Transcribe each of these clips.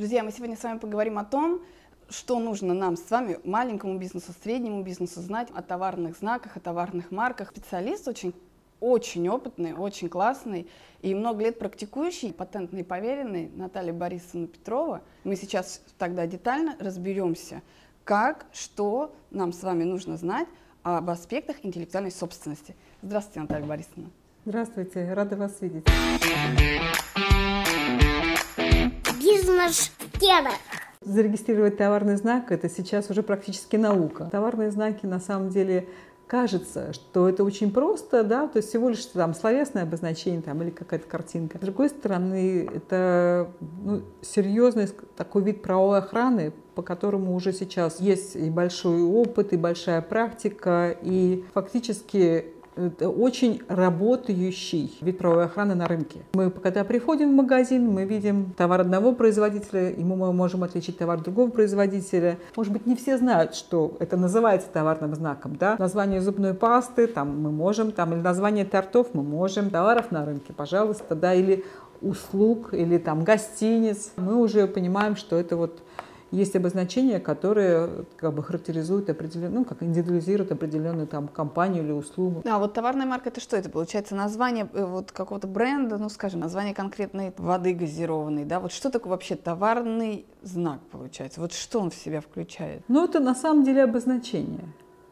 Друзья, мы сегодня с вами поговорим о том, что нужно нам с вами, маленькому бизнесу, среднему бизнесу, знать о товарных знаках, о товарных марках. Специалист очень очень опытный, очень классный и много лет практикующий, патентный поверенный Наталья Борисовна Петрова. Мы сейчас тогда детально разберемся, как, что нам с вами нужно знать об аспектах интеллектуальной собственности. Здравствуйте, Наталья Борисовна. Здравствуйте, рада вас видеть. Бизнес-тема. Зарегистрировать товарный знак – это сейчас уже практически наука. Товарные знаки на самом деле кажется, что это очень просто, да, то есть всего лишь там словесное обозначение там, или какая-то картинка. С другой стороны, это ну, серьезный такой вид правовой охраны, по которому уже сейчас есть и большой опыт, и большая практика, и фактически это очень работающий вид правовой охраны на рынке. Мы, когда приходим в магазин, мы видим товар одного производителя, ему мы можем отличить товар другого производителя. Может быть, не все знают, что это называется товарным знаком. Да? Название зубной пасты там мы можем, там, или название тортов мы можем, товаров на рынке, пожалуйста, да, или услуг, или там гостиниц. Мы уже понимаем, что это вот есть обозначения, которые как бы характеризуют определенную, ну, как индивидуализируют определенную там компанию или услугу. А вот товарная марка это что это получается? Название э, вот какого-то бренда, ну, скажем, название конкретной воды газированной, да? Вот что такое вообще товарный знак получается? Вот что он в себя включает? Ну, это на самом деле обозначение.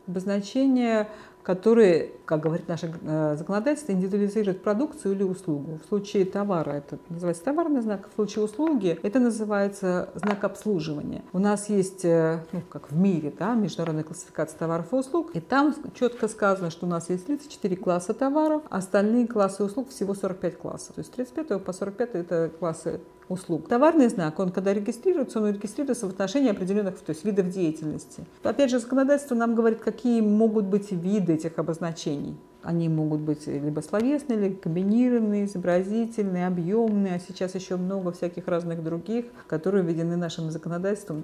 Обозначение которые, как говорит наше э, законодательство, индивидуализируют продукцию или услугу. В случае товара это называется товарный знак, в случае услуги это называется знак обслуживания. У нас есть, э, ну, как в мире, да, международная классификация товаров и услуг, и там четко сказано, что у нас есть 34 класса товаров, остальные классы услуг всего 45 классов. То есть 35 по 45 это классы услуг. Товарный знак, он когда регистрируется, он регистрируется в отношении определенных то есть, видов деятельности. Опять же, законодательство нам говорит, какие могут быть виды этих обозначений. Они могут быть либо словесные, либо комбинированные, изобразительные, объемные, а сейчас еще много всяких разных других, которые введены нашим законодательством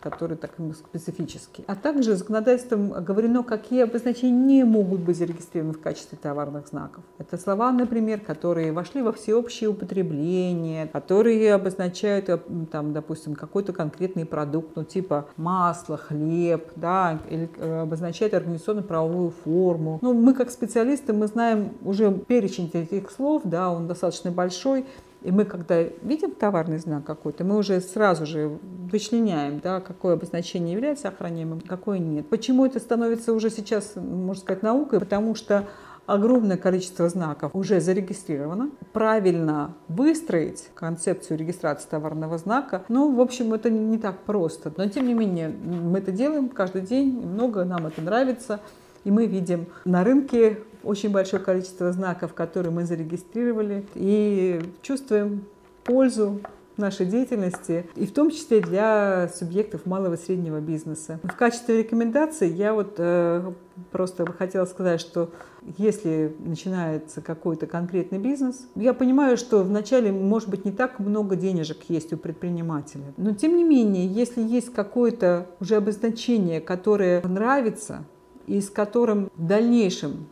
которые так специфические. А также законодательством оговорено, какие обозначения не могут быть зарегистрированы в качестве товарных знаков. Это слова, например, которые вошли во всеобщее употребление, которые обозначают, э, там, допустим, какой-то конкретный продукт, ну типа масло, хлеб, да, или э, обозначают организационно-правовую форму. Ну, мы как специалисты, мы знаем уже перечень этих слов, да, он достаточно большой, и мы, когда видим товарный знак какой-то, мы уже сразу же вычленяем, да, какое обозначение является охраняемым, какое нет. Почему это становится уже сейчас, можно сказать, наукой? Потому что огромное количество знаков уже зарегистрировано. Правильно выстроить концепцию регистрации товарного знака, ну, в общем, это не так просто. Но, тем не менее, мы это делаем каждый день, много нам это нравится. И мы видим на рынке очень большое количество знаков, которые мы зарегистрировали, и чувствуем пользу нашей деятельности, и в том числе для субъектов малого и среднего бизнеса. В качестве рекомендаций я вот э, просто хотела сказать, что если начинается какой-то конкретный бизнес, я понимаю, что вначале, может быть, не так много денежек есть у предпринимателя. Но, тем не менее, если есть какое-то уже обозначение, которое нравится, и с которым в дальнейшем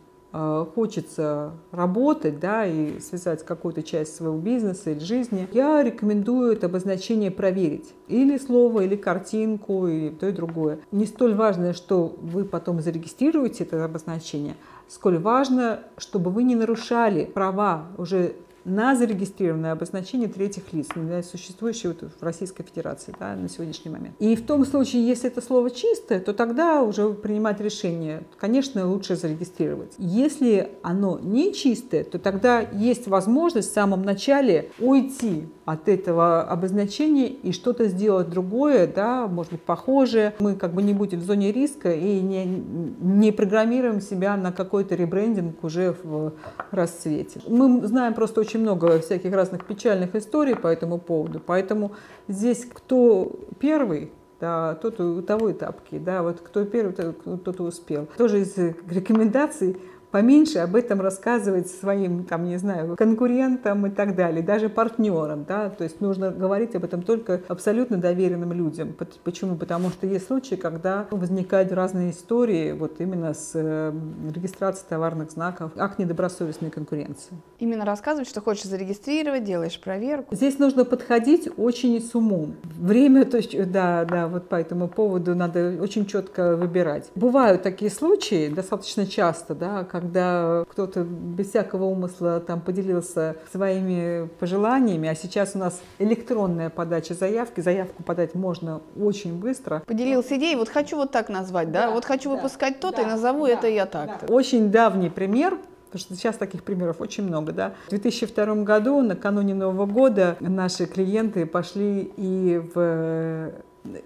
хочется работать да, и связать какую-то часть своего бизнеса или жизни, я рекомендую это обозначение проверить. Или слово, или картинку, или то и другое. Не столь важно, что вы потом зарегистрируете это обозначение, сколь важно, чтобы вы не нарушали права уже на зарегистрированное обозначение третьих лиц, существующее в Российской Федерации да, на сегодняшний момент. И в том случае, если это слово чистое, то тогда уже принимать решение, конечно, лучше зарегистрировать. Если оно не чистое, то тогда есть возможность в самом начале уйти от этого обозначения и что-то сделать другое, да, может быть, похожее. Мы как бы не будем в зоне риска и не, не программируем себя на какой-то ребрендинг уже в расцвете. Мы знаем просто очень много всяких разных печальных историй по этому поводу, поэтому здесь кто первый, да, тот у того и тапки, да, вот кто первый, тот, тот и успел. Тоже из рекомендаций поменьше об этом рассказывать своим, там, не знаю, конкурентам и так далее, даже партнерам, да, то есть нужно говорить об этом только абсолютно доверенным людям. Почему? Потому что есть случаи, когда возникают разные истории вот именно с э, регистрацией товарных знаков, акт недобросовестной конкуренции. Именно рассказывать, что хочешь зарегистрировать, делаешь проверку. Здесь нужно подходить очень с умом. Время, то есть, да, да, вот по этому поводу надо очень четко выбирать. Бывают такие случаи, достаточно часто, да, когда кто-то без всякого умысла там поделился своими пожеланиями, а сейчас у нас электронная подача заявки, заявку подать можно очень быстро. Поделился идеей, вот хочу вот так назвать, да, да вот хочу да, выпускать то-то да, и назову да, это я так-то. Да. Очень давний пример, потому что сейчас таких примеров очень много, да. В 2002 году, накануне Нового года, наши клиенты пошли и в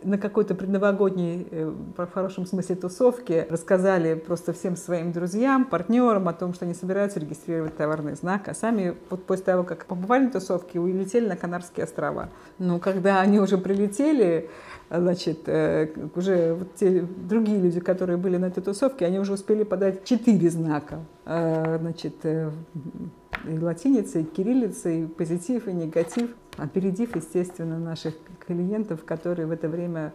на какой-то предновогодней, э, в хорошем смысле, тусовке рассказали просто всем своим друзьям, партнерам о том, что они собираются регистрировать товарный знак, а сами вот после того, как побывали на тусовке, улетели на Канарские острова. Но когда они уже прилетели, значит, э, уже вот те другие люди, которые были на этой тусовке, они уже успели подать четыре знака. Э, значит, и латиницей, и кириллицей, и позитив, и негатив, опередив, естественно, наших клиентов, которые в это время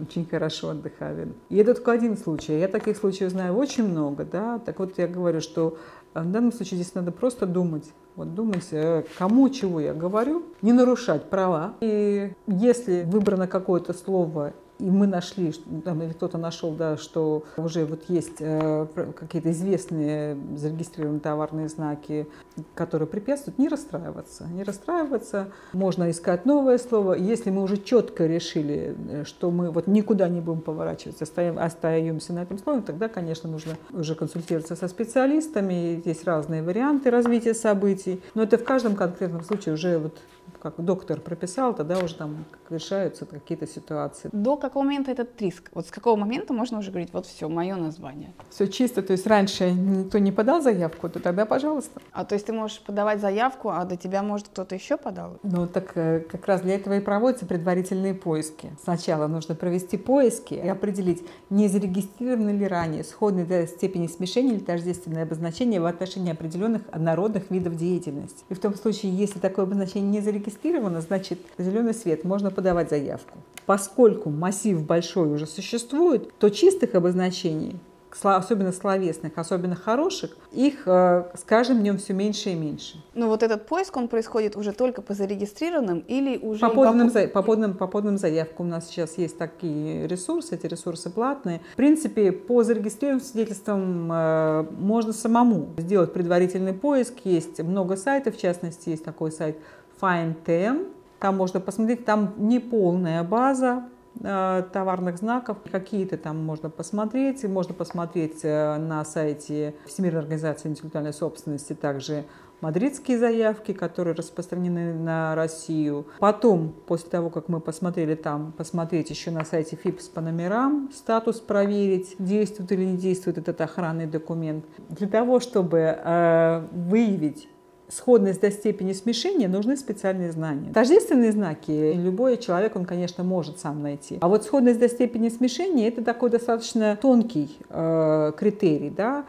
очень хорошо отдыхали. И это только один случай. Я таких случаев знаю очень много. Да? Так вот, я говорю, что в данном случае здесь надо просто думать. Вот думать, э, кому чего я говорю, не нарушать права. И если выбрано какое-то слово и мы нашли, там, или кто-то нашел, да, что уже вот есть э, какие-то известные зарегистрированные товарные знаки, которые препятствуют, не расстраиваться. Не расстраиваться, можно искать новое слово. Если мы уже четко решили, э, что мы вот никуда не будем поворачиваться, остаем, остаемся на этом слове, тогда, конечно, нужно уже консультироваться со специалистами. Есть разные варианты развития событий. Но это в каждом конкретном случае уже вот как доктор прописал, тогда уже там решаются какие-то ситуации. До какого момента этот риск? Вот с какого момента можно уже говорить, вот все, мое название? Все чисто, то есть раньше никто не подал заявку, то тогда пожалуйста. А то есть ты можешь подавать заявку, а до тебя, может, кто-то еще подал? Ну, так э, как раз для этого и проводятся предварительные поиски. Сначала нужно провести поиски и определить, не зарегистрированы ли ранее сходные до степени смешения или тождественное обозначение в отношении определенных однородных видов деятельности. И в том случае, если такое обозначение не зарегистрировано, зарегистрировано, значит, зеленый свет, можно подавать заявку. Поскольку массив большой уже существует, то чистых обозначений особенно словесных, особенно хороших, их э, с каждым днем все меньше и меньше. Но вот этот поиск, он происходит уже только по зарегистрированным или уже... По поданным, по... По, поданным, по поданным заявкам у нас сейчас есть такие ресурсы, эти ресурсы платные. В принципе, по зарегистрированным свидетельствам э, можно самому сделать предварительный поиск. Есть много сайтов, в частности, есть такой сайт FineTem. Там можно посмотреть, там не полная база э, товарных знаков. Какие-то там можно посмотреть. Можно посмотреть э, на сайте Всемирной организации интеллектуальной собственности также мадридские заявки, которые распространены на Россию. Потом, после того, как мы посмотрели там, посмотреть еще на сайте ФИПС по номерам, статус проверить, действует или не действует этот охранный документ. Для того, чтобы э, выявить сходность до степени смешения, нужны специальные знания. Тождественные знаки любой человек, он, конечно, может сам найти. А вот сходность до степени смешения – это такой достаточно тонкий э, критерий, да,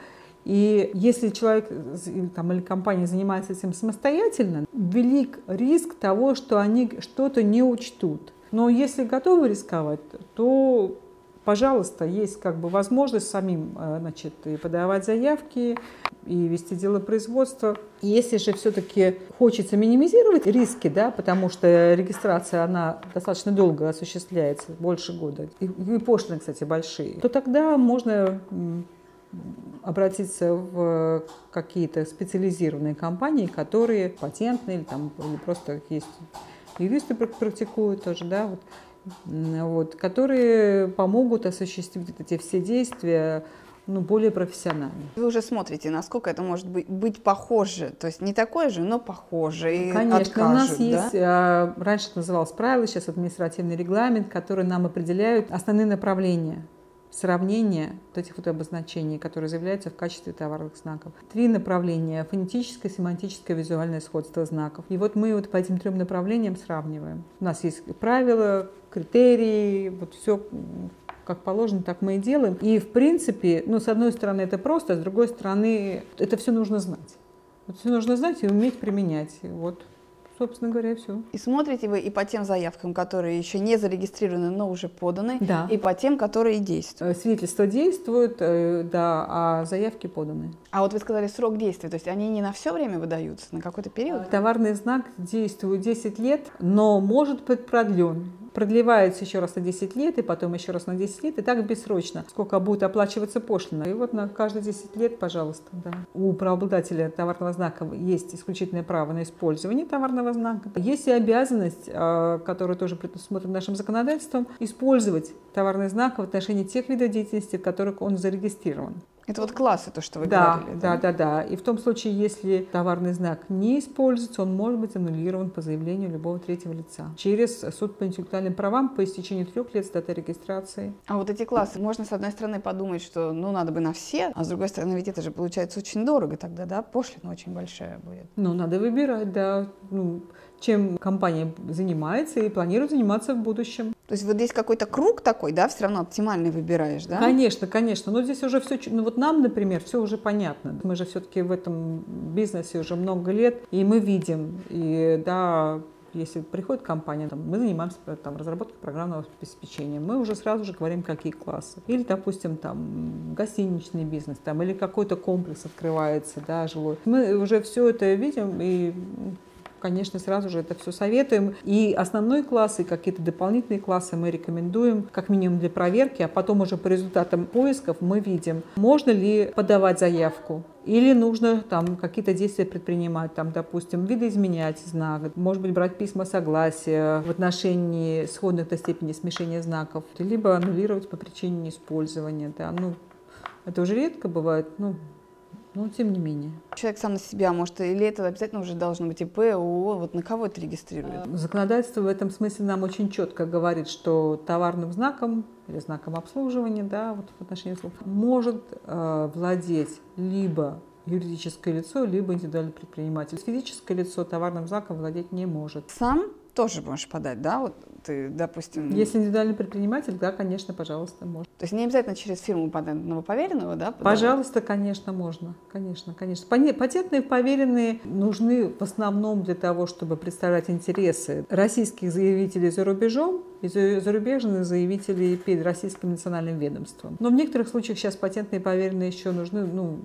и если человек там, или компания занимается этим самостоятельно, велик риск того, что они что-то не учтут. Но если готовы рисковать, то пожалуйста, есть как бы возможность самим э, значит, и подавать заявки, и вести дело производства. Если же все-таки хочется минимизировать риски, да, потому что регистрация, она достаточно долго осуществляется, больше года, и, и пошлины, кстати, большие, то тогда можно обратиться в какие-то специализированные компании, которые патентные или, там, или просто есть юристы практикуют тоже, да, вот, вот, которые помогут осуществить эти все действия ну, более профессионально. Вы уже смотрите, насколько это может быть, быть похоже, то есть не такое же, но похоже. И Конечно, откажут, у нас да? есть, а, раньше это называлось правило, сейчас административный регламент, который нам определяют основные направления сравнения вот этих вот обозначений, которые заявляются в качестве товарных знаков. Три направления – фонетическое, семантическое, визуальное сходство знаков. И вот мы вот по этим трем направлениям сравниваем. У нас есть правила, критерии, вот все как положено, так мы и делаем. И, в принципе, ну, с одной стороны, это просто, а с другой стороны, это все нужно знать. Это все нужно знать и уметь применять. Вот собственно говоря, все. И смотрите вы и по тем заявкам, которые еще не зарегистрированы, но уже поданы, да. и по тем, которые действуют. Э, свидетельства действуют, э, да, а заявки поданы. А вот вы сказали срок действия, то есть они не на все время выдаются, на какой-то период? Товарный знак действует 10 лет, но может быть продлен продлевается еще раз на 10 лет, и потом еще раз на 10 лет, и так бессрочно, сколько будет оплачиваться пошлина. И вот на каждые 10 лет, пожалуйста, да. У правообладателя товарного знака есть исключительное право на использование товарного знака. Есть и обязанность, а, которая тоже предусмотрена нашим законодательством, использовать товарный знак в отношении тех видов деятельности, в которых он зарегистрирован. Это вот классы, то, что вы да, говорили. Да, да, да, да. И в том случае, если товарный знак не используется, он может быть аннулирован по заявлению любого третьего лица через суд по интеллектуальным правам по истечению трех лет с даты регистрации. А вот эти классы, можно с одной стороны подумать, что ну надо бы на все, а с другой стороны, ведь это же получается очень дорого тогда, да, пошлина очень большая будет. Ну, надо выбирать, да. Ну, чем компания занимается и планирует заниматься в будущем. То есть вот здесь какой-то круг такой, да, все равно оптимальный выбираешь, да? Конечно, конечно. Но здесь уже все, ну вот нам, например, все уже понятно. Мы же все-таки в этом бизнесе уже много лет, и мы видим, и да, если приходит компания, там, мы занимаемся там, разработкой программного обеспечения, мы уже сразу же говорим, какие классы. Или, допустим, там, гостиничный бизнес, там, или какой-то комплекс открывается, да, жилой. Мы уже все это видим и конечно, сразу же это все советуем. И основной класс, и какие-то дополнительные классы мы рекомендуем, как минимум для проверки, а потом уже по результатам поисков мы видим, можно ли подавать заявку, или нужно там какие-то действия предпринимать, там, допустим, видоизменять знак, может быть, брать письма согласия в отношении сходных до степени смешения знаков, либо аннулировать по причине неиспользования. Да. Ну, это уже редко бывает, ну, но тем не менее. Человек сам на себя может, или это обязательно уже должно быть ИП, ООО, вот на кого это регистрирует? Законодательство в этом смысле нам очень четко говорит, что товарным знаком или знаком обслуживания, да, вот в отношении слов, может э, владеть либо юридическое лицо, либо индивидуальный предприниматель. Физическое лицо товарным знаком владеть не может. Сам тоже можешь подать, да? Вот ты, допустим... Если индивидуальный предприниматель, да, конечно, пожалуйста, можно. То есть не обязательно через фирму патентного поверенного, да? Подавать? Пожалуйста, конечно, можно. Конечно, конечно. Патентные поверенные нужны в основном для того, чтобы представлять интересы российских заявителей за рубежом и зарубежных заявителей перед российским национальным ведомством. Но в некоторых случаях сейчас патентные поверенные еще нужны, ну,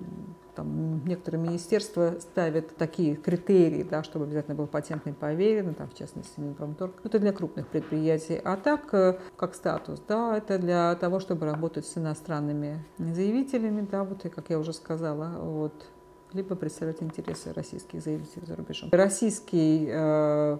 там, некоторые министерства ставят такие критерии, да, чтобы обязательно был патентный поверенный, там, в частности, Минпромторг. Это для крупных предприятий. А так, э, как статус, да, это для того, чтобы работать с иностранными заявителями, да, вот, и, как я уже сказала, вот, либо представлять интересы российских заявителей за рубежом. Российский э,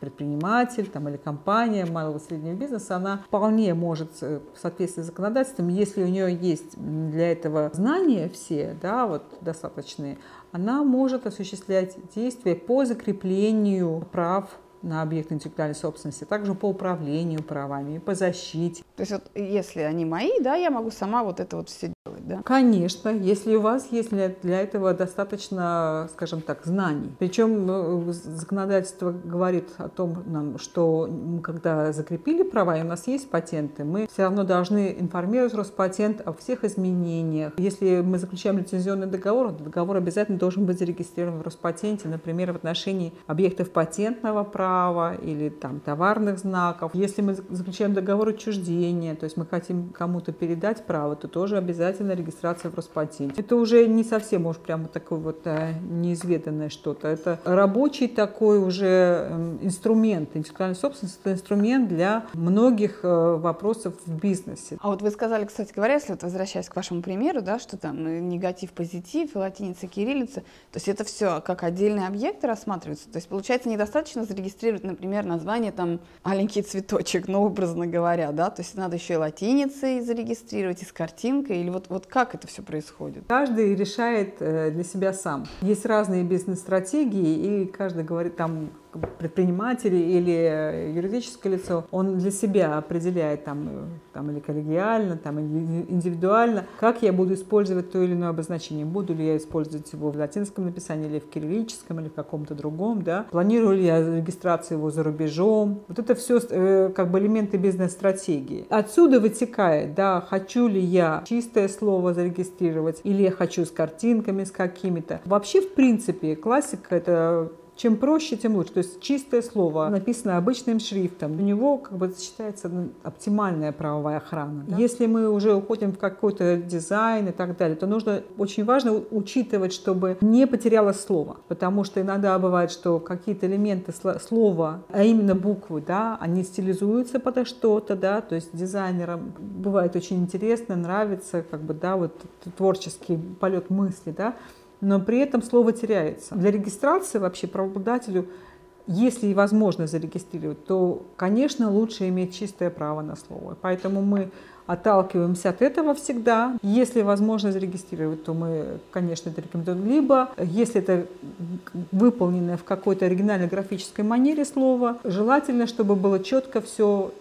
предприниматель там, или компания малого и среднего бизнеса, она вполне может э, в соответствии с законодательством, если у нее есть для этого знания все, да, вот достаточные, она может осуществлять действия по закреплению прав на объект интеллектуальной собственности, также по управлению правами, по защите. То есть вот если они мои, да, я могу сама вот это вот все делать, да? Конечно, если у вас есть для, этого достаточно, скажем так, знаний. Причем э, законодательство говорит о том, нам, что когда закрепили права, и у нас есть патенты, мы все равно должны информировать Роспатент о всех изменениях. Если мы заключаем лицензионный договор, договор обязательно должен быть зарегистрирован в Роспатенте, например, в отношении объектов патентного права или там товарных знаков. Если мы заключаем договор отчуждения, то есть мы хотим кому-то передать право, то тоже обязательно регистрация в Роспатенте. Это уже не совсем уж прямо такое вот а, неизведанное что-то. Это рабочий такой уже эм, инструмент. Интеллектуальная собственность – это инструмент для многих э, вопросов в бизнесе. А вот вы сказали, кстати говоря, если вот возвращаясь к вашему примеру, да, что там э, негатив, позитив, латиница, кириллица, то есть это все как отдельные объекты рассматриваются. То есть получается недостаточно зарегистрировать регистрировать, например, название там «аленький цветочек», ну, образно говоря, да, то есть надо еще и латиницей зарегистрировать, и с картинкой, или вот, вот как это все происходит? Каждый решает э, для себя сам. Есть разные бизнес-стратегии, и каждый говорит там предприниматель или юридическое лицо, он для себя определяет там, там или коллегиально, там, индивидуально, как я буду использовать то или иное обозначение. Буду ли я использовать его в латинском написании или в кириллическом или в каком-то другом, да? Планирую ли я регистрацию его за рубежом? Вот это все э, как бы элементы бизнес-стратегии. Отсюда вытекает, да, хочу ли я чистое слово зарегистрировать или я хочу с картинками, с какими-то. Вообще, в принципе, классика это чем проще, тем лучше. То есть чистое слово, написано обычным шрифтом, у него как бы считается ну, оптимальная правовая охрана. Да? Если мы уже уходим в какой-то дизайн и так далее, то нужно, очень важно учитывать, чтобы не потерялось слово. Потому что иногда бывает, что какие-то элементы слова, а именно буквы, да, они стилизуются под что-то, да, то есть дизайнерам бывает очень интересно, нравится, как бы, да, вот творческий полет мысли, да, но при этом слово теряется. Для регистрации вообще правообладателю, если и возможно зарегистрировать, то, конечно, лучше иметь чистое право на слово. Поэтому мы отталкиваемся от этого всегда. Если возможно зарегистрировать, то мы, конечно, это рекомендуем. Либо, если это выполнено в какой-то оригинальной графической манере слова, желательно, чтобы было четко все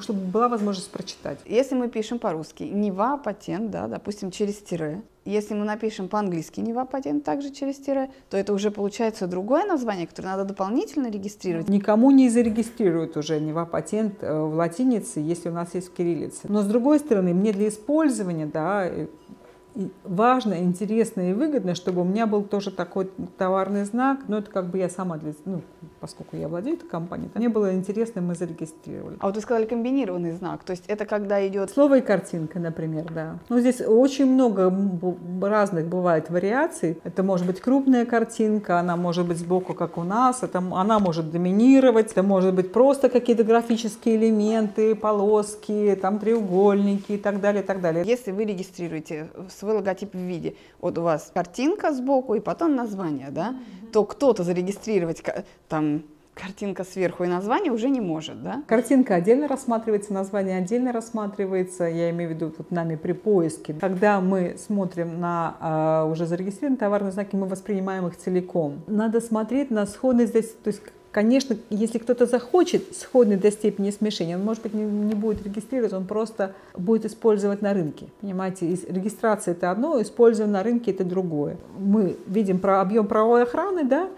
чтобы была возможность прочитать. Если мы пишем по-русски Нева, патент, да, допустим, через тире, если мы напишем по-английски Нева патент также через тире, то это уже получается другое название, которое надо дополнительно регистрировать. Никому не зарегистрируют уже Нева патент э, в латинице, если у нас есть в кириллице. Но с другой стороны, мне для использования, да, важно, интересно и выгодно, чтобы у меня был тоже такой товарный знак, но это как бы я сама, для, ну, поскольку я владею этой компанией, мне было интересно, мы зарегистрировали. А вот вы сказали комбинированный знак, то есть это когда идет... Слово и картинка, например, да. Ну, здесь очень много разных бывает вариаций. Это может быть крупная картинка, она может быть сбоку, как у нас, это, она может доминировать, это может быть просто какие-то графические элементы, полоски, там треугольники и так далее, и так далее. Если вы регистрируете свой логотип в виде, вот у вас картинка сбоку и потом название, да, mm-hmm. то кто-то зарегистрировать там картинка сверху и название уже не может, да? Картинка отдельно рассматривается, название отдельно рассматривается, я имею в виду вот нами при поиске. Когда мы смотрим на э, уже зарегистрированные товарные знаки, мы воспринимаем их целиком. Надо смотреть на сходность здесь, то есть Конечно, если кто-то захочет сходный до степени смешения, он, может быть, не, не будет регистрировать, он просто будет использовать на рынке. Понимаете, регистрация это одно, использование на рынке это другое. Мы видим про объем правовой охраны, да,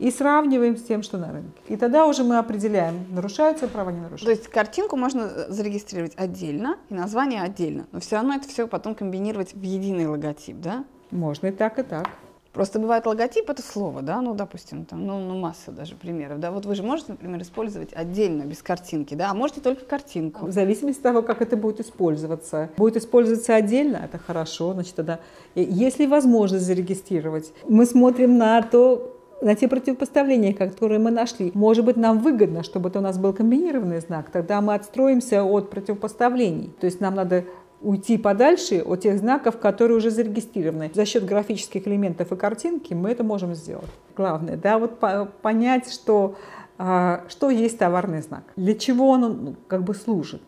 и сравниваем с тем, что на рынке. И тогда уже мы определяем, нарушаются права, не нарушаются. То есть картинку можно э, зарегистрировать отдельно и название отдельно, но все равно это все потом комбинировать в единый логотип, да? Можно и так, и так. Просто бывает логотип это слово, да, ну, допустим, там, ну, ну, масса даже примеров, да, вот вы же можете, например, использовать отдельно, без картинки, да, а можете только картинку. В зависимости от того, как это будет использоваться. Будет использоваться отдельно, это хорошо, значит, тогда, если возможность зарегистрировать, мы смотрим на то, на те противопоставления, которые мы нашли. Может быть, нам выгодно, чтобы это у нас был комбинированный знак, тогда мы отстроимся от противопоставлений. То есть нам надо уйти подальше от тех знаков, которые уже зарегистрированы. За счет графических элементов и картинки мы это можем сделать. Главное, да, вот понять, что, а, что есть товарный знак, для чего он ну, как бы служит,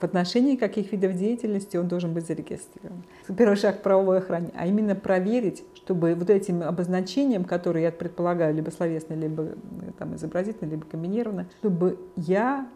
в отношении каких видов деятельности он должен быть зарегистрирован. Первый шаг правовой охране, а именно проверить, чтобы вот этим обозначением, которые я предполагаю, либо словесное, либо э, там, изобразительное, либо комбинированное, чтобы я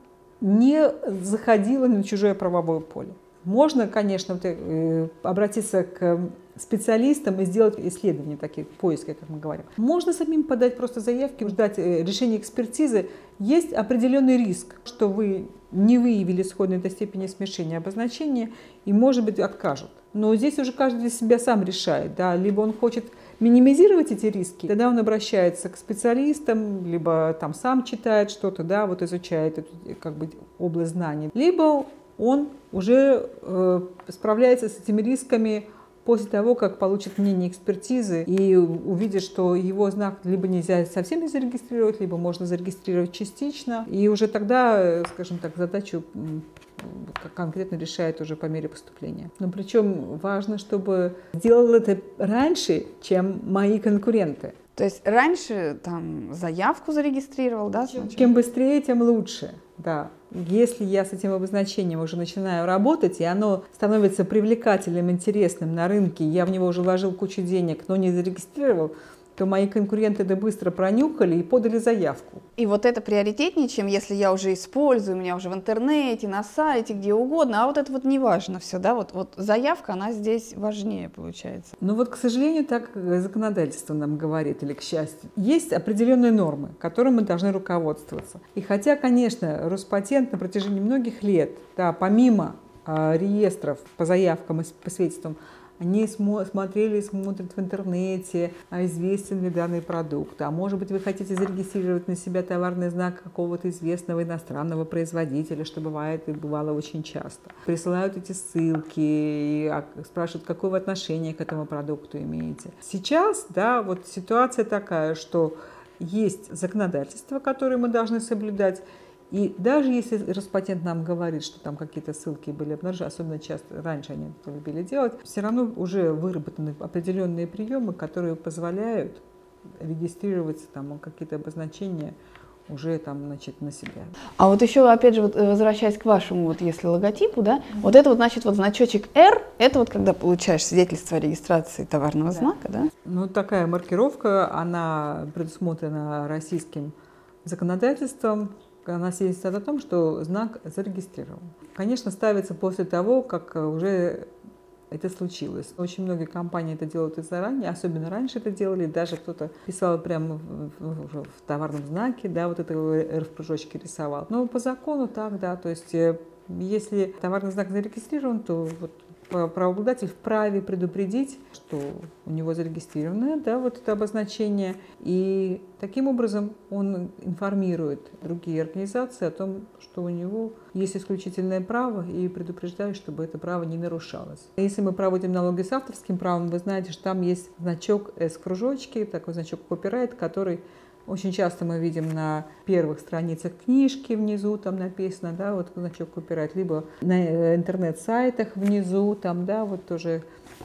не заходила на чужое правовое поле. Можно, конечно, э, обратиться к специалистам и сделать исследования такие, поиски, как мы говорим. Можно самим подать просто заявки, ждать э, решения экспертизы. Есть определенный риск, что вы не выявили сходной до степени смешения обозначения и, может быть, откажут. Но здесь уже каждый для себя сам решает. Да? Либо он хочет минимизировать эти риски, тогда он обращается к специалистам, либо там сам читает что-то, да, вот изучает эту как бы, область знаний, либо он уже э, справляется с этими рисками после того, как получит мнение экспертизы и увидит, что его знак либо нельзя совсем не зарегистрировать, либо можно зарегистрировать частично. И уже тогда, скажем так, задачу конкретно решает уже по мере поступления. Но причем важно, чтобы сделал это раньше, чем мои конкуренты. То есть раньше там заявку зарегистрировал, да? Чем, чем быстрее, тем лучше, да. Если я с этим обозначением уже начинаю работать, и оно становится привлекательным, интересным на рынке, я в него уже вложил кучу денег, но не зарегистрировал, то мои конкуренты это быстро пронюхали и подали заявку. И вот это приоритетнее, чем если я уже использую, у меня уже в интернете, на сайте, где угодно, а вот это вот не важно все, да, вот, вот заявка, она здесь важнее получается. Ну вот, к сожалению, так законодательство нам говорит, или к счастью. Есть определенные нормы, которыми мы должны руководствоваться. И хотя, конечно, Роспатент на протяжении многих лет, да, помимо э, реестров по заявкам и по свидетельствам они смотрели и смотрят в интернете, а известен ли данный продукт. А может быть, вы хотите зарегистрировать на себя товарный знак какого-то известного иностранного производителя, что бывает и бывало очень часто. Присылают эти ссылки и а, спрашивают, какое вы отношение к этому продукту имеете. Сейчас, да, вот ситуация такая, что есть законодательство, которое мы должны соблюдать, и даже если Роспатент нам говорит, что там какие-то ссылки были обнаружены, особенно часто раньше они это любили делать, все равно уже выработаны определенные приемы, которые позволяют регистрировать там какие-то обозначения уже там, значит, на себя. А вот еще, опять же, вот, э, возвращаясь к вашему, вот если логотипу, да, mm-hmm. вот это вот, значит, вот значочек R, это вот когда получаешь свидетельство о регистрации товарного да. знака, да? Ну, такая маркировка, она предусмотрена российским законодательством, она свидетельствует о том, что знак зарегистрирован. Конечно, ставится после того, как уже это случилось. Очень многие компании это делают и заранее, особенно раньше это делали, даже кто-то писал прямо в, в, в товарном знаке, да, вот это в кружочке рисовал. Но по закону так, да, то есть э, если товарный знак зарегистрирован, то вот правообладатель вправе предупредить, что у него зарегистрировано да, вот это обозначение, и таким образом он информирует другие организации о том, что у него есть исключительное право, и предупреждает, чтобы это право не нарушалось. Если мы проводим налоги с авторским правом, вы знаете, что там есть значок S-кружочки, такой значок копирайт, который очень часто мы видим на первых страницах книжки внизу там написано, да, вот значок копирайт, либо на э, интернет-сайтах внизу там, да, вот тоже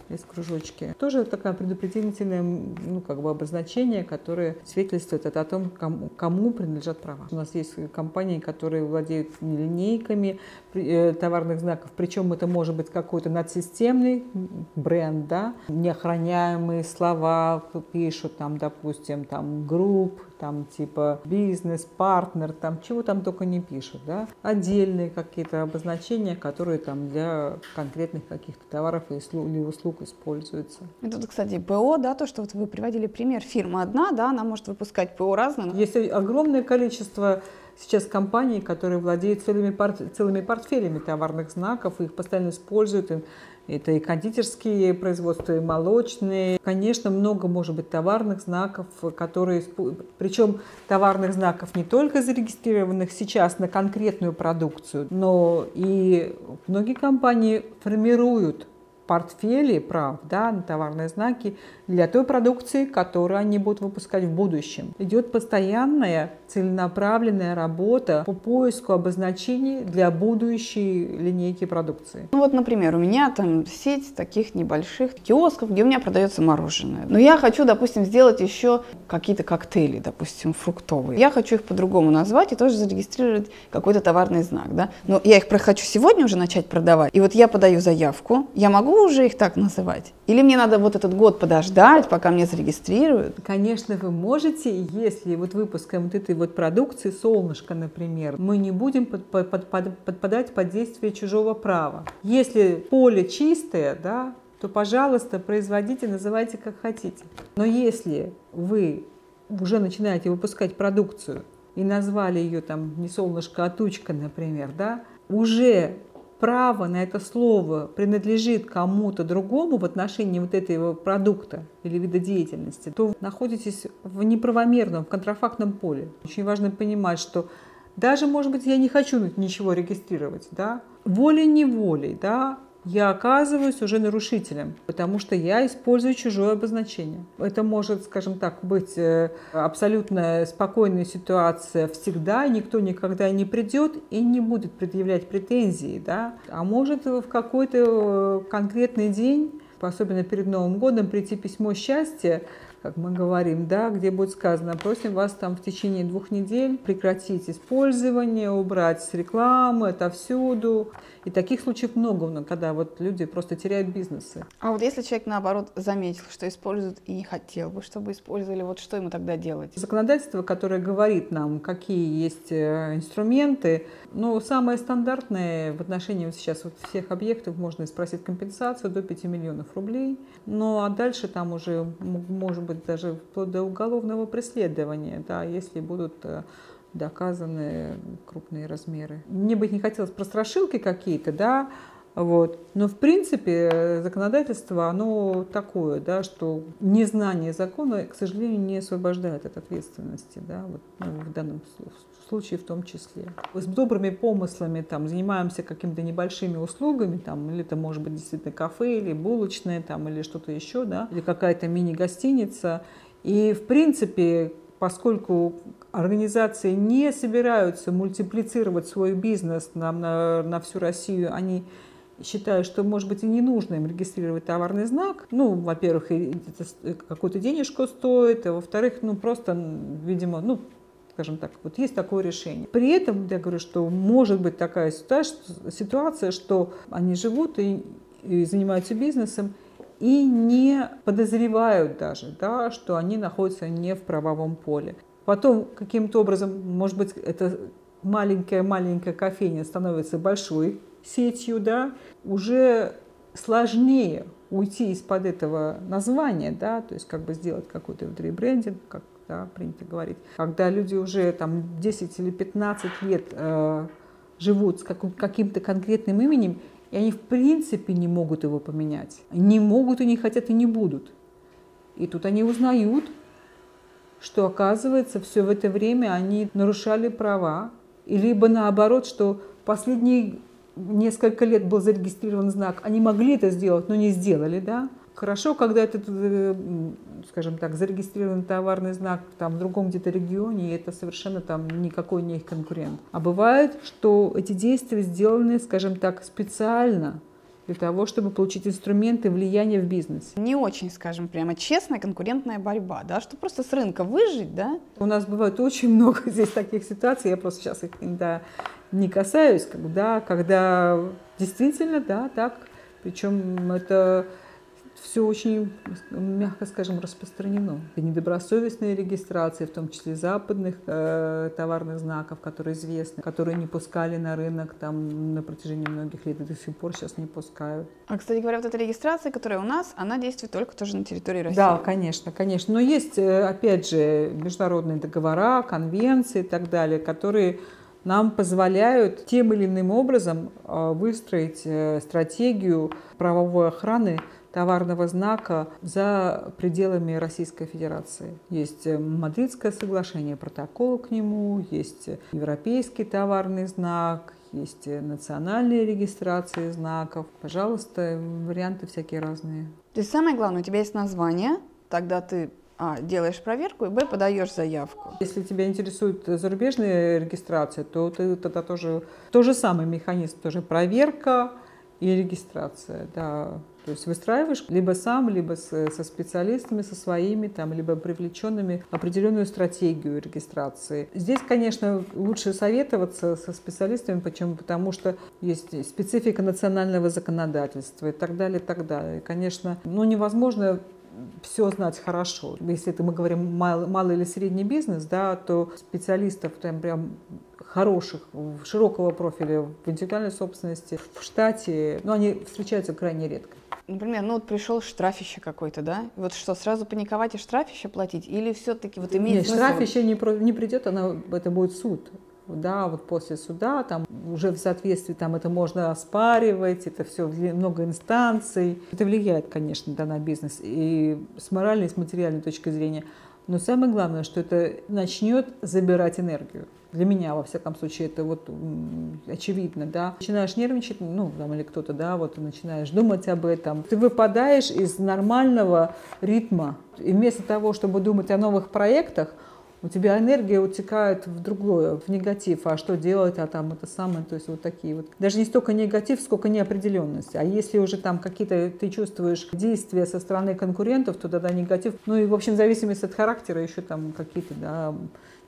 из кружочки. Тоже такое предупредительное ну, как бы обозначение, которое свидетельствует о том, кому, кому принадлежат права. У нас есть компании, которые владеют линейками э, товарных знаков, причем это может быть какой-то надсистемный бренд, да, неохраняемые слова пишут, там, допустим, там, групп, там типа бизнес, партнер, там чего там только не пишут, да, отдельные какие-то обозначения, которые там для конкретных каких-то товаров или услуг используются. Это, кстати, ПО, да, то, что вот вы приводили пример, фирма одна, да, она может выпускать ПО разные. Есть огромное количество сейчас компаний, которые владеют целыми, порт, целыми портфелями товарных знаков, их постоянно используют, это и кондитерские производства, и молочные. Конечно, много может быть товарных знаков, которые, причем товарных знаков не только зарегистрированных сейчас на конкретную продукцию, но и многие компании формируют портфели прав да, на товарные знаки для той продукции, которую они будут выпускать в будущем. Идет постоянная целенаправленная работа по поиску обозначений для будущей линейки продукции. Ну вот, например, у меня там сеть таких небольших киосков, где у меня продается мороженое. Но я хочу, допустим, сделать еще какие-то коктейли, допустим, фруктовые. Я хочу их по-другому назвать и тоже зарегистрировать какой-то товарный знак. Да? Но я их хочу сегодня уже начать продавать. И вот я подаю заявку. Я могу уже их так называть? Или мне надо вот этот год подождать, пока мне зарегистрируют? Конечно, вы можете, если вот выпуском вот этой вот продукции «Солнышко», например, мы не будем под, под, под, подпадать под действие чужого права. Если поле чистое, да, то, пожалуйста, производите, называйте как хотите. Но если вы уже начинаете выпускать продукцию и назвали ее там не солнышко, а тучка, например, да, уже право на это слово принадлежит кому-то другому в отношении вот этого продукта или вида деятельности, то вы находитесь в неправомерном, в контрафактном поле. Очень важно понимать, что даже, может быть, я не хочу ничего регистрировать, да, волей-неволей, да, я оказываюсь уже нарушителем, потому что я использую чужое обозначение. Это может, скажем так, быть э, абсолютно спокойная ситуация всегда, никто никогда не придет и не будет предъявлять претензии, да? а может в какой-то э, конкретный день особенно перед Новым годом, прийти письмо счастья, как мы говорим, да, где будет сказано, просим вас там в течение двух недель прекратить использование, убрать с рекламы, отовсюду. И таких случаев много, когда вот люди просто теряют бизнесы. А вот если человек, наоборот, заметил, что использует и не хотел бы, чтобы использовали, вот что ему тогда делать? Законодательство, которое говорит нам, какие есть э, инструменты, ну, самое стандартное в отношении вот сейчас вот всех объектов можно спросить компенсацию до 5 миллионов рублей. Ну, а дальше там уже может быть даже вплоть до уголовного преследования, да, если будут э, доказаны крупные размеры. Мне бы не хотелось про страшилки какие-то, да, вот. Но в принципе законодательство, оно такое, да, что незнание закона, к сожалению, не освобождает от ответственности, да, вот, ну, в данном случае в том числе. С добрыми помыслами там, занимаемся какими-то небольшими услугами, там, или это может быть действительно кафе, или булочное, там, или что-то еще, да, или какая-то мини-гостиница. И в принципе, поскольку организации не собираются мультиплицировать свой бизнес на, на, на всю Россию, они считают, что, может быть, и не нужно им регистрировать товарный знак. Ну, во-первых, это какую-то денежку стоит, а во-вторых, ну, просто, видимо, ну, скажем так, вот есть такое решение. При этом, я говорю, что может быть такая ситуация, что они живут и, и занимаются бизнесом, и не подозревают даже, да, что они находятся не в правовом поле. Потом каким-то образом, может быть, эта маленькая-маленькая кофейня становится большой сетью, да, уже сложнее уйти из-под этого названия, да, то есть как бы сделать какой-то вот ребрендинг, как да, принято говорить. Когда люди уже там 10 или 15 лет э, живут с каким-то конкретным именем, и они в принципе не могут его поменять. Не могут и не хотят и не будут. И тут они узнают, что оказывается все в это время они нарушали права, и либо наоборот, что последние несколько лет был зарегистрирован знак, они могли это сделать, но не сделали, да. Хорошо, когда этот, э, скажем так, зарегистрированный товарный знак там, в другом где-то регионе, и это совершенно там никакой не их конкурент. А бывает, что эти действия сделаны, скажем так, специально для того, чтобы получить инструменты влияния в бизнесе. Не очень, скажем, прямо честная конкурентная борьба, да, что просто с рынка выжить, да? У нас бывает очень много здесь таких ситуаций, я просто сейчас их да, не касаюсь, когда, когда действительно, да, так, причем это все очень, мягко скажем, распространено. И недобросовестные регистрации, в том числе западных э, товарных знаков, которые известны, которые не пускали на рынок там на протяжении многих лет и до сих пор сейчас не пускают. А, кстати говоря, вот эта регистрация, которая у нас, она действует только тоже на территории России. Да, конечно, конечно. Но есть, э, опять же, международные договора, конвенции и так далее, которые нам позволяют тем или иным образом э, выстроить э, стратегию правовой охраны товарного знака за пределами Российской Федерации. Есть э, Мадридское соглашение, протокол к нему, есть европейский товарный знак, есть национальные регистрации знаков. Пожалуйста, варианты всякие разные. То есть самое главное, у тебя есть название, тогда ты а, делаешь проверку, и б, подаешь заявку. Если тебя интересует зарубежная регистрация, то ты тогда тоже то же самый механизм, тоже проверка и регистрация, да. То есть выстраиваешь либо сам, либо с, со специалистами, со своими, там, либо привлеченными определенную стратегию регистрации. Здесь, конечно, лучше советоваться со специалистами, почему? Потому что есть специфика национального законодательства и так далее, и так далее. И, конечно, ну, невозможно все знать хорошо. Если это мы говорим малый, малый или средний бизнес, да, то специалистов там прям хороших, широкого профиля в индивидуальной собственности в штате, ну, они встречаются крайне редко. Например, ну вот пришел штрафище какой-то, да? Вот что, сразу паниковать и штрафище платить? Или все-таки вот имеет Нет, штрафище не, не придет, она, это будет суд. Да, вот после суда, там уже в соответствии, там это можно оспаривать, это все много инстанций. Это влияет, конечно, да, на бизнес и с моральной, и с материальной точки зрения. Но самое главное, что это начнет забирать энергию. Для меня, во всяком случае, это вот очевидно, да. Начинаешь нервничать, ну, там, или кто-то, да, вот, начинаешь думать об этом. Ты выпадаешь из нормального ритма. И вместо того, чтобы думать о новых проектах, у тебя энергия утекает в другое, в негатив, а что делать, а там это самое, то есть вот такие вот. Даже не столько негатив, сколько неопределенность. А если уже там какие-то ты чувствуешь действия со стороны конкурентов, то тогда негатив. Ну и, в общем, в зависимости от характера еще там какие-то, да,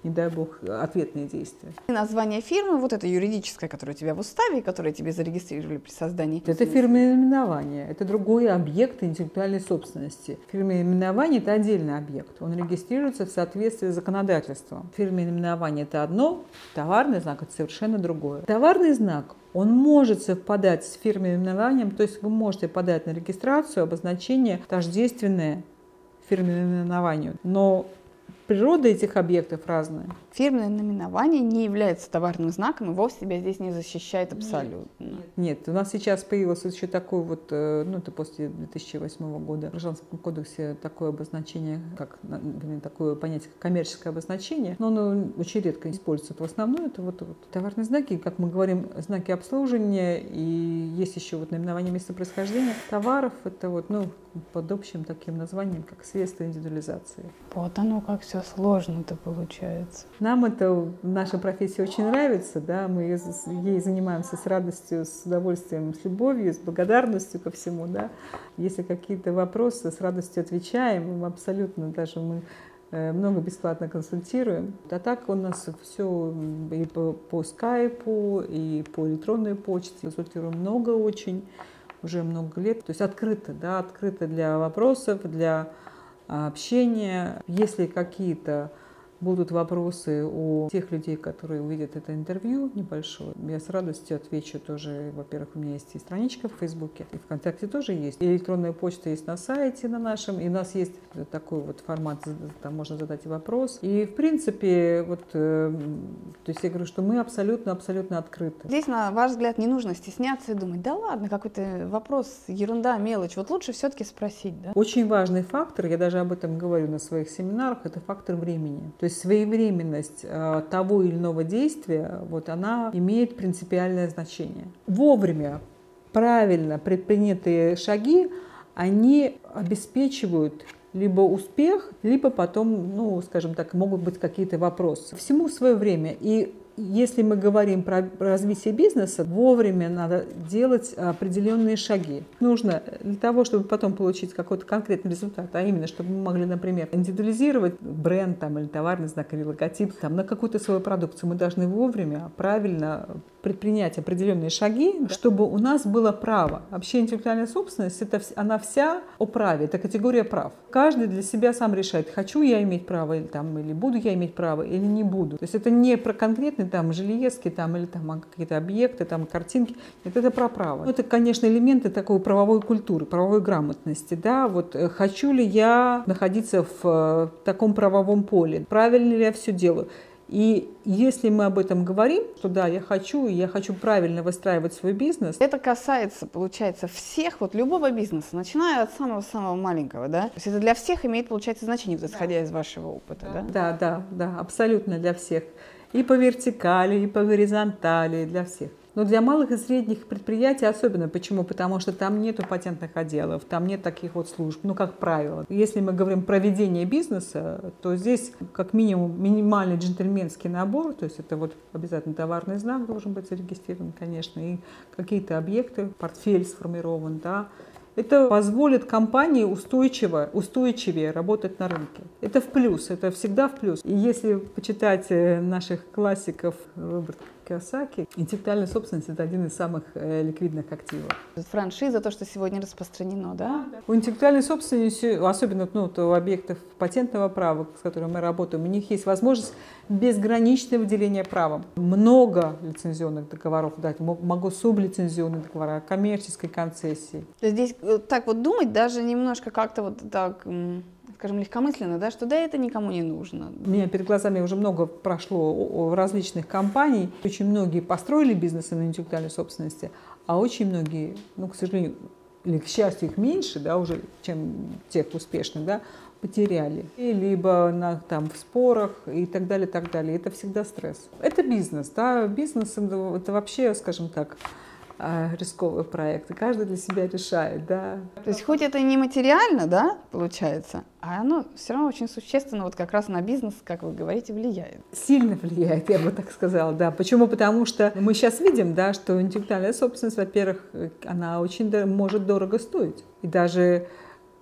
не дай бог, ответные действия. И название фирмы, вот это юридическое, которое у тебя в уставе, которое тебе зарегистрировали при создании. Это фирменное именование, это другой объект интеллектуальной собственности. Фирменное именование – это отдельный объект, он регистрируется в соответствии с законодательством. Фирменное именование – это одно, товарный знак – это совершенно другое. Товарный знак он может совпадать с фирменным именованием, то есть вы можете подать на регистрацию обозначение тождественное фирменному именованию, но природа этих объектов разная. Фирменное наименование не является товарным знаком и вовсе себя здесь не защищает абсолютно. Нет, нет. у нас сейчас появилось еще такое вот, э, ну это после 2008 года в Гражданском кодексе такое обозначение, как такое понятие, как коммерческое обозначение, но оно очень редко используется. В основном это вот, вот товарные знаки, как мы говорим, знаки обслуживания, и есть еще вот наименование места происхождения товаров, это вот, ну, под общим таким названием, как средство индивидуализации. Вот оно как все сложно-то получается. Нам это, наша профессия очень нравится, да, мы ей занимаемся с радостью, с удовольствием, с любовью, с благодарностью ко всему, да. Если какие-то вопросы, с радостью отвечаем, абсолютно даже мы э, много бесплатно консультируем. А так у нас все и по, по скайпу, и по электронной почте. Консультируем много очень уже много лет. То есть открыто, да, открыто для вопросов, для а, общения. Если какие-то будут вопросы у тех людей, которые увидят это интервью небольшое, я с радостью отвечу тоже. Во-первых, у меня есть и страничка в Фейсбуке, и ВКонтакте тоже есть. И электронная почта есть на сайте на нашем, и у нас есть такой вот формат, там можно задать вопрос. И, в принципе, вот, э, то есть я говорю, что мы абсолютно-абсолютно открыты. Здесь, на ваш взгляд, не нужно стесняться и думать, да ладно, какой-то вопрос, ерунда, мелочь. Вот лучше все-таки спросить, да? Очень важный фактор, я даже об этом говорю на своих семинарах, это фактор времени. То есть своевременность э, того или иного действия, вот она имеет принципиальное значение. Вовремя правильно предпринятые шаги, они обеспечивают либо успех, либо потом, ну, скажем так, могут быть какие-то вопросы. Всему свое время. И если мы говорим про развитие бизнеса, вовремя надо делать определенные шаги. Нужно для того, чтобы потом получить какой-то конкретный результат, а именно, чтобы мы могли, например, индивидуализировать бренд там, или товарный знак, или логотип там, на какую-то свою продукцию, мы должны вовремя, правильно предпринять определенные шаги, да. чтобы у нас было право. Вообще интеллектуальная собственность, это, она вся о праве, это категория прав. Каждый для себя сам решает, хочу я иметь право или, там, или буду я иметь право или не буду. То есть это не про конкретный там железки там, или там какие-то объекты, там картинки. Нет, это про право. Ну, это, конечно, элементы такой правовой культуры, правовой грамотности. Да? Вот, э, хочу ли я находиться в э, таком правовом поле? Правильно ли я все делаю? И если мы об этом говорим, что да, я хочу, я хочу правильно выстраивать свой бизнес. Это касается, получается, всех, вот любого бизнеса, начиная от самого-самого маленького, да? То есть это для всех имеет, получается, значение, исходя да. из вашего опыта, да? Да, да, да, абсолютно для всех и по вертикали, и по горизонтали, для всех. Но для малых и средних предприятий особенно. Почему? Потому что там нету патентных отделов, там нет таких вот служб, ну, как правило. Если мы говорим про ведение бизнеса, то здесь как минимум минимальный джентльменский набор, то есть это вот обязательно товарный знак должен быть зарегистрирован, конечно, и какие-то объекты, портфель сформирован, да, это позволит компании устойчиво, устойчивее работать на рынке. Это в плюс, это всегда в плюс. И если почитать э, наших классиков Роберта Киосаки, интеллектуальная собственность – это один из самых э, ликвидных активов. Франшиза, то, что сегодня распространено, да? У интеллектуальной собственности, особенно ну, у объектов патентного права, с которыми мы работаем, у них есть возможность безграничного выделения правом. Много лицензионных договоров дать, могу сублицензионные договора, коммерческой концессии. Здесь э, так вот думать даже немножко как-то вот так скажем, легкомысленно, да, что да, это никому не нужно. У меня перед глазами уже много прошло различных компаний. Очень многие построили бизнесы на интеллектуальной собственности, а очень многие, ну, к сожалению, или к счастью, их меньше, да, уже, чем тех успешных, да, потеряли. И либо на, там, в спорах и так далее, так далее. Это всегда стресс. Это бизнес, да, бизнес это вообще, скажем так, а, рисковые проекты. Каждый для себя решает, да. То есть хоть это не материально, да, получается, а оно все равно очень существенно вот как раз на бизнес, как вы говорите, влияет. Сильно влияет, я бы так сказала, да. Почему? Потому что мы сейчас видим, да, что интеллектуальная собственность, во-первых, она очень может дорого стоить. И даже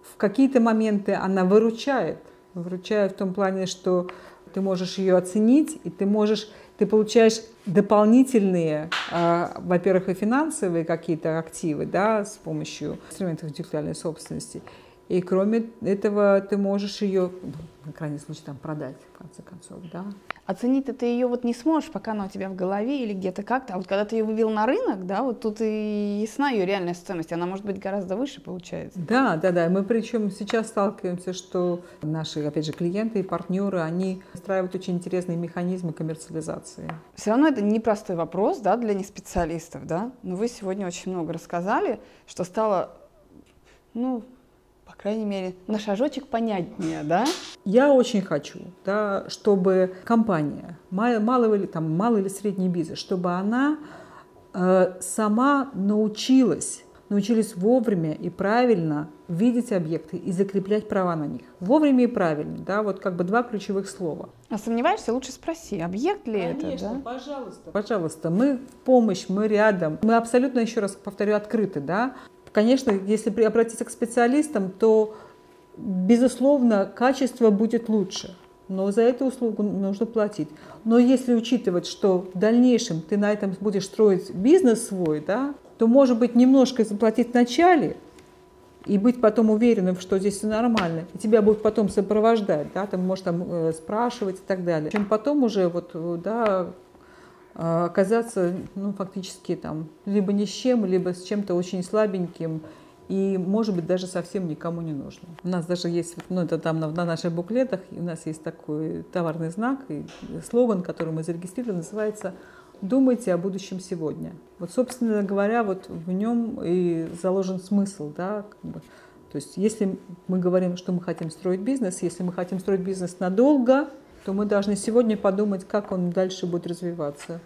в какие-то моменты она выручает. Выручает в том плане, что ты можешь ее оценить, и ты можешь ты получаешь дополнительные, э, во-первых, и финансовые какие-то активы да, с помощью инструментов интеллектуальной собственности. И кроме этого ты можешь ее, ну, на крайний случай, там, продать, в конце концов, да. Оценить ты ее вот не сможешь, пока она у тебя в голове или где-то как-то. А вот когда ты ее вывел на рынок, да, вот тут и ясна ее реальная стоимость. Она может быть гораздо выше, получается. Да, да, да. Мы причем сейчас сталкиваемся, что наши, опять же, клиенты и партнеры, они устраивают очень интересные механизмы коммерциализации. Все равно это непростой вопрос, да, для неспециалистов, да. Но вы сегодня очень много рассказали, что стало, ну, крайней мере, на шажочек понятнее, да? Я очень хочу, да, чтобы компания, малый или, там, малый или средний бизнес, чтобы она э, сама научилась научились вовремя и правильно видеть объекты и закреплять права на них. Вовремя и правильно, да, вот как бы два ключевых слова. А сомневаешься, лучше спроси, объект ли Конечно, это, да? пожалуйста. Пожалуйста, мы в помощь, мы рядом. Мы абсолютно, еще раз повторю, открыты, да. Конечно, если обратиться к специалистам, то, безусловно, качество будет лучше. Но за эту услугу нужно платить. Но если учитывать, что в дальнейшем ты на этом будешь строить бизнес свой, да, то, может быть, немножко заплатить в начале и быть потом уверенным, что здесь все нормально, и тебя будут потом сопровождать, да, там, может, там, э, спрашивать и так далее. Чем потом уже вот, да, а, оказаться ну, фактически там либо ни с чем, либо с чем-то очень слабеньким и, может быть, даже совсем никому не нужно. У нас даже есть, ну, это там на, на наших буклетах, у нас есть такой товарный знак и слоган, который мы зарегистрировали, называется «Думайте о будущем сегодня». Вот, собственно говоря, вот в нем и заложен смысл, да, как бы. То есть, если мы говорим, что мы хотим строить бизнес, если мы хотим строить бизнес надолго, то мы должны сегодня подумать, как он дальше будет развиваться.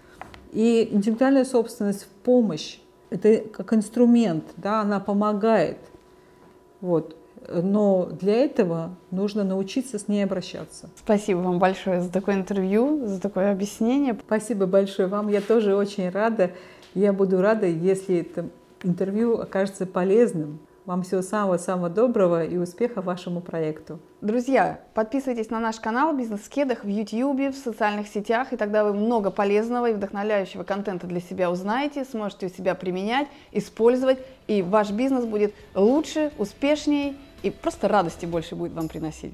И интеллектуальная собственность в помощь, это как инструмент, да, она помогает. Вот. Но для этого нужно научиться с ней обращаться. Спасибо вам большое за такое интервью, за такое объяснение. Спасибо большое вам. Я тоже очень рада. Я буду рада, если это интервью окажется полезным вам всего самого-самого доброго и успеха вашему проекту. Друзья, подписывайтесь на наш канал «Бизнес в кедах» в YouTube, в социальных сетях, и тогда вы много полезного и вдохновляющего контента для себя узнаете, сможете у себя применять, использовать, и ваш бизнес будет лучше, успешнее и просто радости больше будет вам приносить.